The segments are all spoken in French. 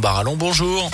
Barallon. Bonjour.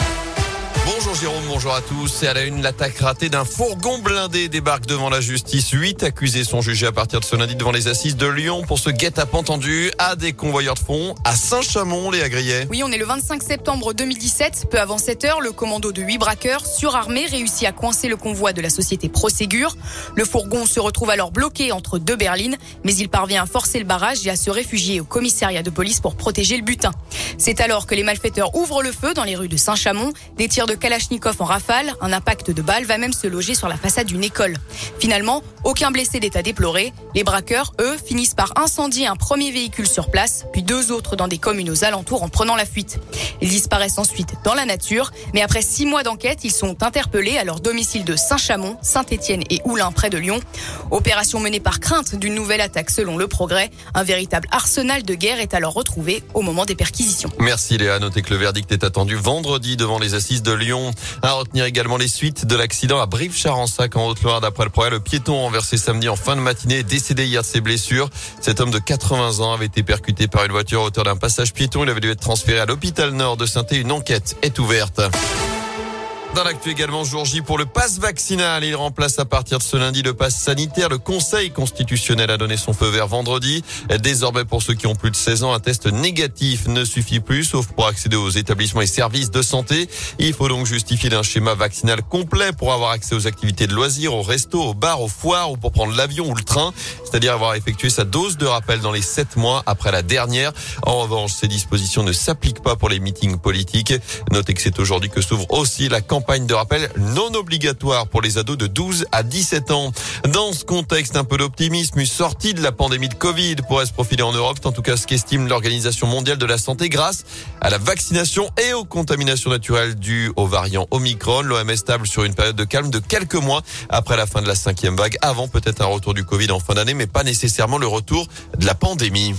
Bonjour Jérôme, bonjour à tous. Et à la une, l'attaque ratée d'un fourgon blindé débarque devant la justice. Huit accusés sont jugés à partir de ce lundi devant les assises de Lyon pour ce guet-apens tendu à des convoyeurs de fonds à Saint-Chamond, les Grillet. Oui, on est le 25 septembre 2017. Peu avant 7 heures, le commando de huit braqueurs surarmés réussit à coincer le convoi de la société Proségur. Le fourgon se retrouve alors bloqué entre deux berlines, mais il parvient à forcer le barrage et à se réfugier au commissariat de police pour protéger le butin. C'est alors que les malfaiteurs ouvrent le feu dans les rues de Saint-Chamond. Des tirs de de Kalachnikov en rafale. Un impact de balle va même se loger sur la façade d'une école. Finalement, aucun blessé d'état déploré. Les braqueurs, eux, finissent par incendier un premier véhicule sur place, puis deux autres dans des communes aux alentours en prenant la fuite. Ils disparaissent ensuite dans la nature, mais après six mois d'enquête, ils sont interpellés à leur domicile de Saint-Chamond, Saint-Étienne et Oulin près de Lyon. Opération menée par crainte d'une nouvelle attaque selon le progrès. Un véritable arsenal de guerre est alors retrouvé au moment des perquisitions. Merci Léa. Notez que le verdict est attendu vendredi devant les assises de Lyon. À retenir également les suites de l'accident à Brive-Charensac en Haute-Loire. D'après le progrès, le piéton renversé samedi en fin de matinée est décédé hier de ses blessures. Cet homme de 80 ans avait été percuté par une voiture à hauteur d'un passage piéton. Il avait dû être transféré à l'hôpital nord de saint Une enquête est ouverte. Dans l'actu également, jour J pour le pass vaccinal. Il remplace à partir de ce lundi le pass sanitaire. Le Conseil constitutionnel a donné son feu vert vendredi. Désormais, pour ceux qui ont plus de 16 ans, un test négatif ne suffit plus, sauf pour accéder aux établissements et services de santé. Il faut donc justifier d'un schéma vaccinal complet pour avoir accès aux activités de loisirs, aux restos, aux bars, aux foires ou pour prendre l'avion ou le train. C'est-à-dire avoir effectué sa dose de rappel dans les 7 mois après la dernière. En revanche, ces dispositions ne s'appliquent pas pour les meetings politiques. Notez que c'est aujourd'hui que s'ouvre aussi la campagne campagne de rappel non obligatoire pour les ados de 12 à 17 ans. Dans ce contexte, un peu d'optimisme, une sortie de la pandémie de Covid pourrait se profiler en Europe. En tout cas ce qu'estime l'Organisation mondiale de la santé grâce à la vaccination et aux contaminations naturelles dues aux variants Omicron. L'OMS stable sur une période de calme de quelques mois après la fin de la cinquième vague, avant peut-être un retour du Covid en fin d'année, mais pas nécessairement le retour de la pandémie.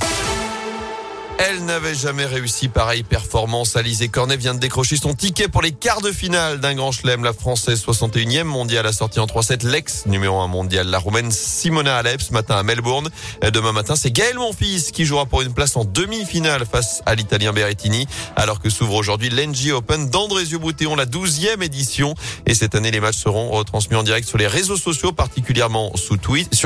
Elle n'avait jamais réussi pareille performance. Alizé Cornet vient de décrocher son ticket pour les quarts de finale d'un grand chelem. La française 61e mondiale a sorti en 3-7 l'ex numéro 1 mondial. La roumaine Simona Alep ce matin à Melbourne. Demain matin, c'est Gaël Monfils qui jouera pour une place en demi-finale face à l'italien Berrettini. Alors que s'ouvre aujourd'hui l'NG Open d'Andrézieux Boutéon, la 12e édition. Et cette année, les matchs seront retransmis en direct sur les réseaux sociaux, particulièrement sur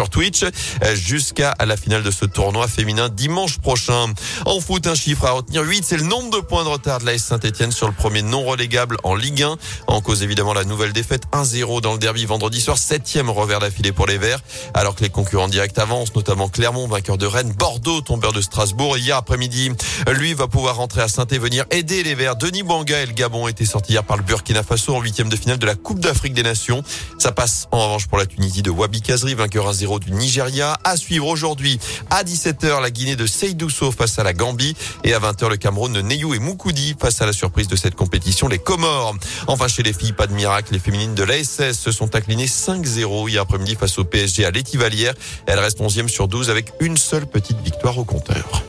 Twitch, jusqu'à la finale de ce tournoi féminin dimanche prochain. Foot, un chiffre à retenir 8, c'est le nombre de points de retard de l'AS Saint-Etienne sur le premier non relégable en Ligue 1. En cause évidemment la nouvelle défaite 1-0 dans le derby vendredi soir, septième revers d'affilée pour les Verts. Alors que les concurrents directs avancent, notamment Clermont, vainqueur de Rennes, Bordeaux, tombeur de Strasbourg. Hier après-midi, lui va pouvoir rentrer à saint et venir aider les Verts. Denis Banga et le Gabon étaient sortis hier par le Burkina Faso en huitième de finale de la Coupe d'Afrique des Nations. Ça passe en revanche pour la Tunisie de Wabi Kazri, vainqueur 1-0 du Nigeria. À suivre aujourd'hui à 17h la Guinée de Seydousso face à la Gambie. Et à 20h, le Cameroun de Neyou et Moukoudi face à la surprise de cette compétition, les Comores. Enfin, chez les filles, pas de miracle. Les féminines de l'ASS se sont inclinées 5-0 hier après-midi face au PSG à l'Étivalière. Elles restent 11e sur 12 avec une seule petite victoire au compteur.